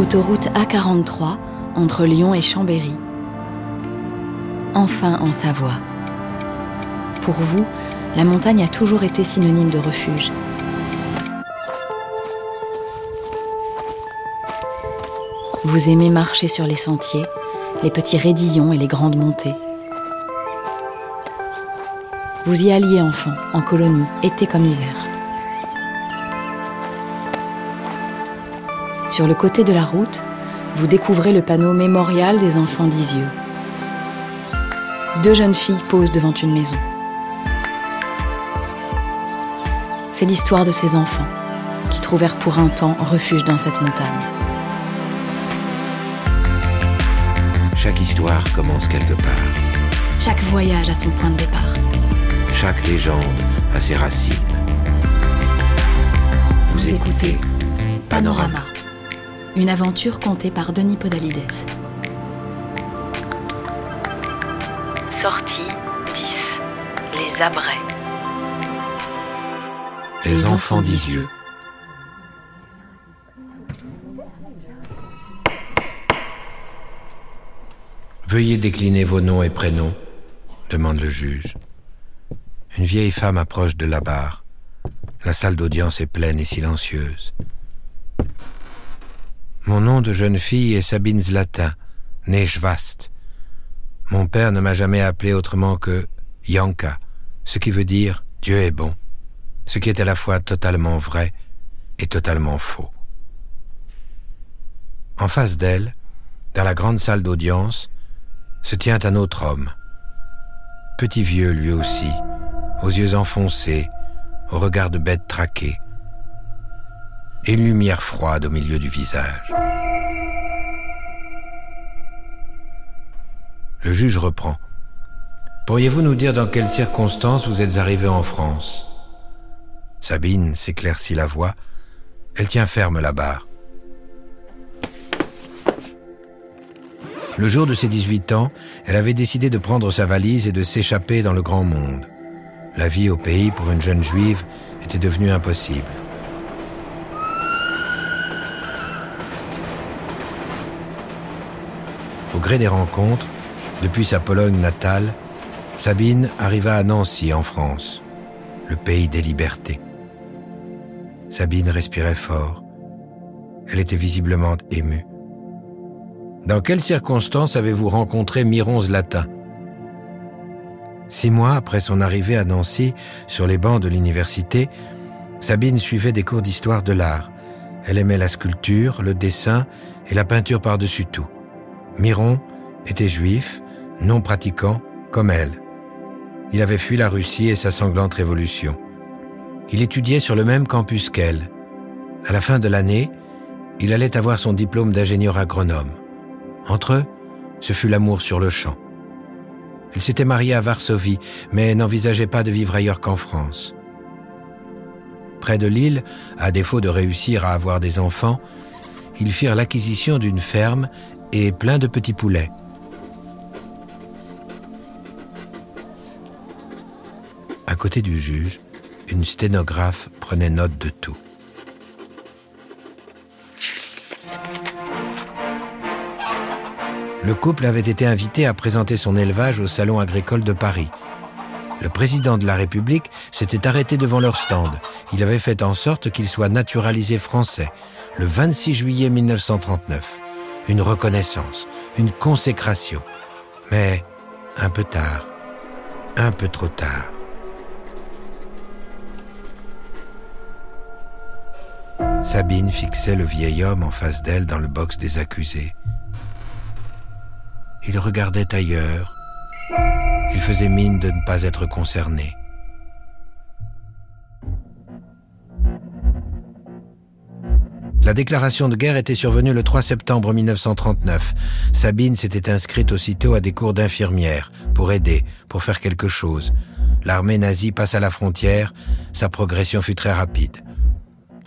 Autoroute A43 entre Lyon et Chambéry. Enfin en Savoie. Pour vous, la montagne a toujours été synonyme de refuge. Vous aimez marcher sur les sentiers, les petits raidillons et les grandes montées. Vous y alliez enfant, en colonie, été comme hiver. Sur le côté de la route, vous découvrez le panneau mémorial des enfants d'Isieux. Deux jeunes filles posent devant une maison. C'est l'histoire de ces enfants qui trouvèrent pour un temps refuge dans cette montagne. Chaque histoire commence quelque part. Chaque voyage a son point de départ. Chaque légende a ses racines. Vous, écoutez Panorama, une aventure contée par Denis Podalides. Sortie 10 Les Abrets. Les enfants d'Isieux. Veuillez décliner vos noms et prénoms, demande le juge. Une vieille femme approche de la barre. La salle d'audience est pleine et silencieuse. Mon nom de jeune fille est Sabine Zlatin, née Schwast. Mon père ne m'a jamais appelé autrement que Yanka, ce qui veut dire Dieu est bon, ce qui est à la fois totalement vrai et totalement faux. En face d'elle, dans la grande salle d'audience, se tient un autre homme. Petit vieux lui aussi, aux yeux enfoncés, au regard de bête traquée, et une lumière froide au milieu du visage. Le juge reprend. Pourriez-vous nous dire dans quelles circonstances vous êtes arrivé en France? Sabine s'éclaircit la voix. Elle tient ferme la barre. Le jour de ses 18 ans, elle avait décidé de prendre sa valise et de s'échapper dans le grand monde. La vie au pays pour une jeune juive était devenue impossible. Au gré des rencontres, depuis sa Pologne natale, Sabine arriva à Nancy en France, le pays des libertés. Sabine respirait fort. Elle était visiblement émue. Dans quelles circonstances avez-vous rencontré Miron Zlatin Six mois après son arrivée à Nancy, sur les bancs de l'université, Sabine suivait des cours d'histoire de l'art. Elle aimait la sculpture, le dessin et la peinture par-dessus tout. Miron était juif, non pratiquant, comme elle. Il avait fui la Russie et sa sanglante révolution. Il étudiait sur le même campus qu'elle. À la fin de l'année, il allait avoir son diplôme d'ingénieur agronome. Entre eux, ce fut l'amour sur le champ. Il s'était marié à Varsovie, mais n'envisageait pas de vivre ailleurs qu'en France. Près de Lille, à défaut de réussir à avoir des enfants, ils firent l'acquisition d'une ferme et plein de petits poulets. À côté du juge, une sténographe prenait note de tout. Le couple avait été invité à présenter son élevage au Salon agricole de Paris. Le président de la République s'était arrêté devant leur stand. Il avait fait en sorte qu'il soit naturalisé français le 26 juillet 1939. Une reconnaissance, une consécration. Mais un peu tard, un peu trop tard. Sabine fixait le vieil homme en face d'elle dans le box des accusés. Il regardait ailleurs. Il faisait mine de ne pas être concerné. La déclaration de guerre était survenue le 3 septembre 1939. Sabine s'était inscrite aussitôt à des cours d'infirmière pour aider, pour faire quelque chose. L'armée nazie passe à la frontière, sa progression fut très rapide.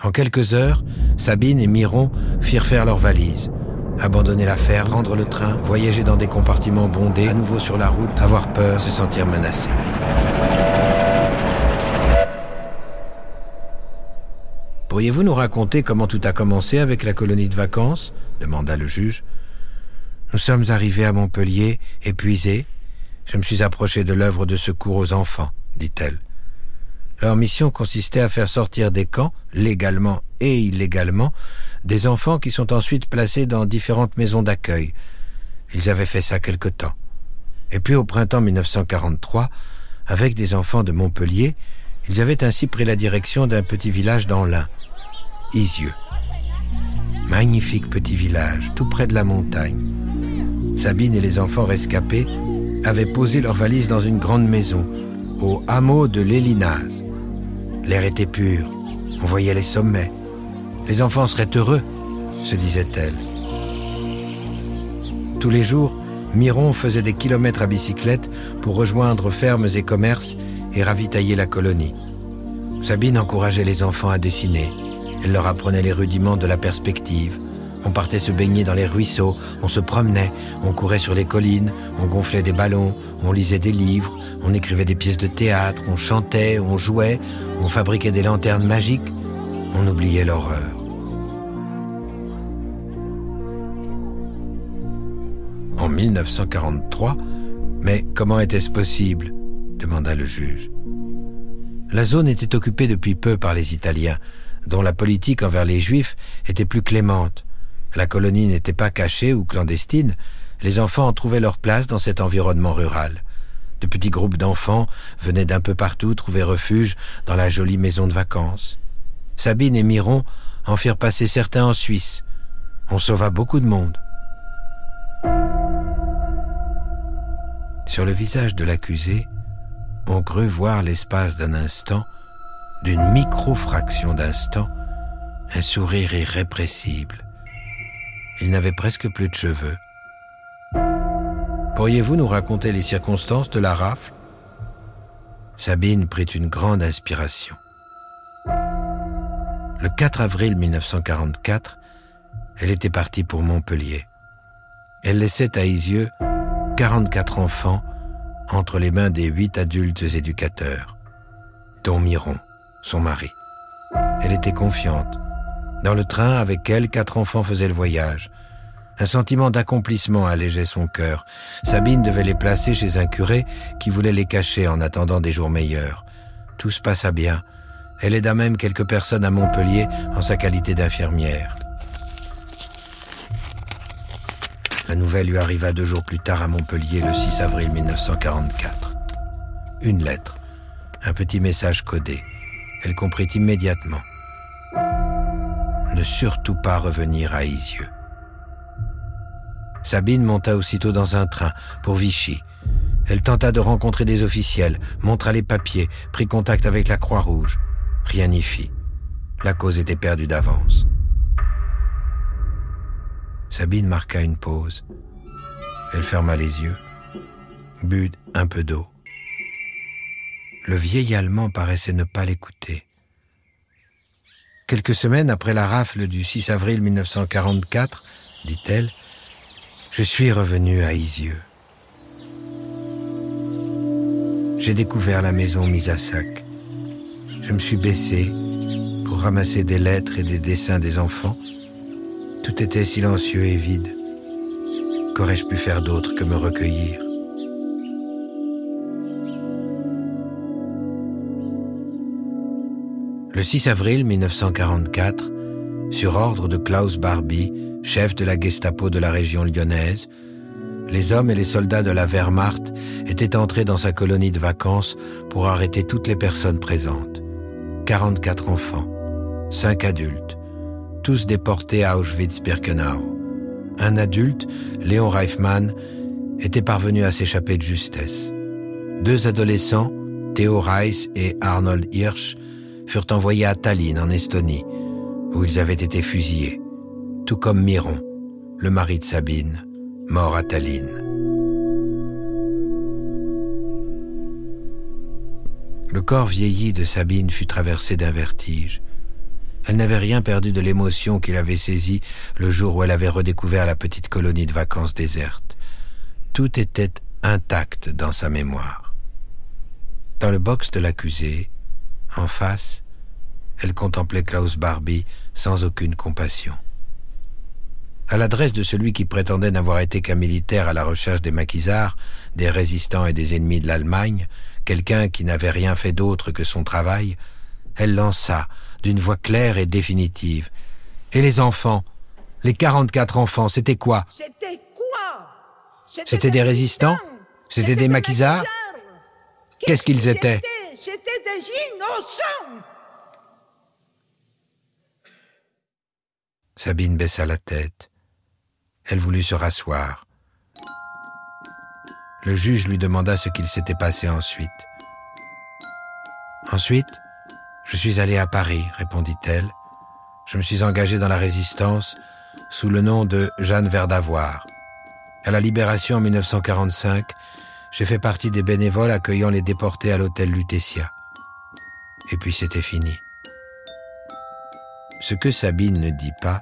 En quelques heures, Sabine et Miron firent faire leurs valises. Abandonner l'affaire, rendre le train, voyager dans des compartiments bondés, à nouveau sur la route, avoir peur, se sentir menacé. Pourriez-vous nous raconter comment tout a commencé avec la colonie de vacances demanda le juge. Nous sommes arrivés à Montpellier, épuisés. Je me suis approché de l'œuvre de secours aux enfants, dit-elle. Leur mission consistait à faire sortir des camps, légalement et illégalement, des enfants qui sont ensuite placés dans différentes maisons d'accueil. Ils avaient fait ça quelque temps. Et puis au printemps 1943, avec des enfants de Montpellier, ils avaient ainsi pris la direction d'un petit village dans l'Ain, Isieux. Magnifique petit village, tout près de la montagne. Sabine et les enfants rescapés avaient posé leurs valises dans une grande maison, au hameau de l'Élinaz. L'air était pur, on voyait les sommets. Les enfants seraient heureux, se disait-elle. Tous les jours, Miron faisait des kilomètres à bicyclette pour rejoindre fermes et commerces et ravitailler la colonie. Sabine encourageait les enfants à dessiner. Elle leur apprenait les rudiments de la perspective. On partait se baigner dans les ruisseaux, on se promenait, on courait sur les collines, on gonflait des ballons, on lisait des livres, on écrivait des pièces de théâtre, on chantait, on jouait, on fabriquait des lanternes magiques, on oubliait l'horreur. En 1943, mais comment était-ce possible? demanda le juge. La zone était occupée depuis peu par les Italiens, dont la politique envers les Juifs était plus clémente. La colonie n'était pas cachée ou clandestine, les enfants en trouvaient leur place dans cet environnement rural. De petits groupes d'enfants venaient d'un peu partout trouver refuge dans la jolie maison de vacances. Sabine et Miron en firent passer certains en Suisse. On sauva beaucoup de monde. Sur le visage de l'accusé, on crut voir l'espace d'un instant, d'une micro-fraction d'instant, un sourire irrépressible. Il n'avait presque plus de cheveux. Pourriez-vous nous raconter les circonstances de la rafle? Sabine prit une grande inspiration. Le 4 avril 1944, elle était partie pour Montpellier. Elle laissait à Isieux 44 enfants entre les mains des huit adultes éducateurs, dont Miron, son mari. Elle était confiante. Dans le train, avec elle, quatre enfants faisaient le voyage. Un sentiment d'accomplissement allégeait son cœur. Sabine devait les placer chez un curé qui voulait les cacher en attendant des jours meilleurs. Tout se passa bien. Elle aida même quelques personnes à Montpellier en sa qualité d'infirmière. La nouvelle lui arriva deux jours plus tard à Montpellier, le 6 avril 1944. Une lettre, un petit message codé. Elle comprit immédiatement. Ne surtout pas revenir à Isieux. Sabine monta aussitôt dans un train pour Vichy. Elle tenta de rencontrer des officiels, montra les papiers, prit contact avec la Croix-Rouge. Rien n'y fit. La cause était perdue d'avance. Sabine marqua une pause. Elle ferma les yeux, but un peu d'eau. Le vieil Allemand paraissait ne pas l'écouter. Quelques semaines après la rafle du 6 avril 1944, dit-elle, je suis revenu à Isieux. J'ai découvert la maison mise à sac. Je me suis baissé pour ramasser des lettres et des dessins des enfants tout était silencieux et vide. Qu'aurais-je pu faire d'autre que me recueillir? Le 6 avril 1944, sur ordre de Klaus Barbie, chef de la Gestapo de la région lyonnaise, les hommes et les soldats de la Wehrmacht étaient entrés dans sa colonie de vacances pour arrêter toutes les personnes présentes. 44 enfants, 5 adultes, tous déportés à Auschwitz-Birkenau. Un adulte, Léon Reifmann, était parvenu à s'échapper de justesse. Deux adolescents, Theo Reis et Arnold Hirsch, furent envoyés à Tallinn, en Estonie, où ils avaient été fusillés, tout comme Miron, le mari de Sabine, mort à Tallinn. Le corps vieilli de Sabine fut traversé d'un vertige. Elle n'avait rien perdu de l'émotion qui l'avait saisie le jour où elle avait redécouvert la petite colonie de vacances déserte. Tout était intact dans sa mémoire. Dans le box de l'accusé, en face, Elle contemplait Klaus Barbie sans aucune compassion. À l'adresse de celui qui prétendait n'avoir été qu'un militaire à la recherche des maquisards, des résistants et des ennemis de l'Allemagne, quelqu'un qui n'avait rien fait d'autre que son travail, elle lança, d'une voix claire et définitive. Et les enfants Les 44 enfants, c'était quoi? C'était quoi? C'était des résistants? C'était des maquisards? Qu'est-ce qu'ils étaient? C'était des innocents Sabine baissa la tête. Elle voulut se rasseoir. Le juge lui demanda ce qu'il s'était passé ensuite. Ensuite, je suis allée à Paris, répondit-elle. Je me suis engagée dans la résistance sous le nom de Jeanne Verdavoir. À la libération en 1945, j'ai fait partie des bénévoles accueillant les déportés à l'hôtel Lutetia. Et puis c'était fini. Ce que Sabine ne dit pas,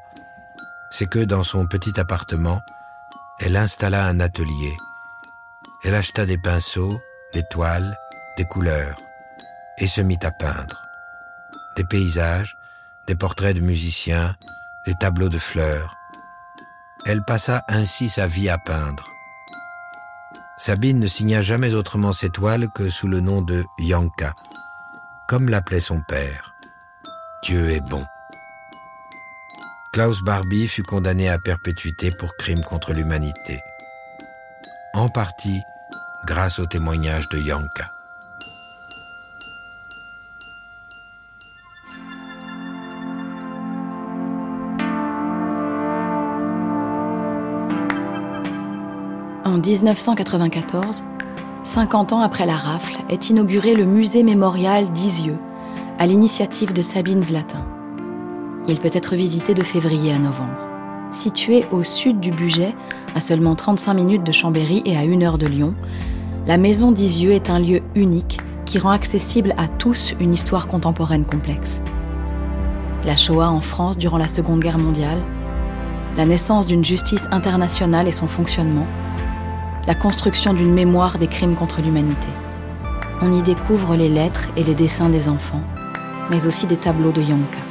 c'est que dans son petit appartement, elle installa un atelier. Elle acheta des pinceaux, des toiles, des couleurs, et se mit à peindre. Des paysages, des portraits de musiciens, des tableaux de fleurs. Elle passa ainsi sa vie à peindre. Sabine ne signa jamais autrement ses toiles que sous le nom de Yanka, comme l'appelait son père. Dieu est bon. Klaus Barbie fut condamné à perpétuité pour crime contre l'humanité, en partie grâce au témoignage de Yanka. En 1994, 50 ans après la rafle, est inauguré le musée mémorial d'Isieux, à l'initiative de Sabine Zlatin. Il peut être visité de février à novembre. Situé au sud du budget, à seulement 35 minutes de Chambéry et à 1 heure de Lyon, la maison d'Isieux est un lieu unique qui rend accessible à tous une histoire contemporaine complexe. La Shoah en France durant la Seconde Guerre mondiale, la naissance d'une justice internationale et son fonctionnement, la construction d'une mémoire des crimes contre l'humanité. On y découvre les lettres et les dessins des enfants, mais aussi des tableaux de Yonka.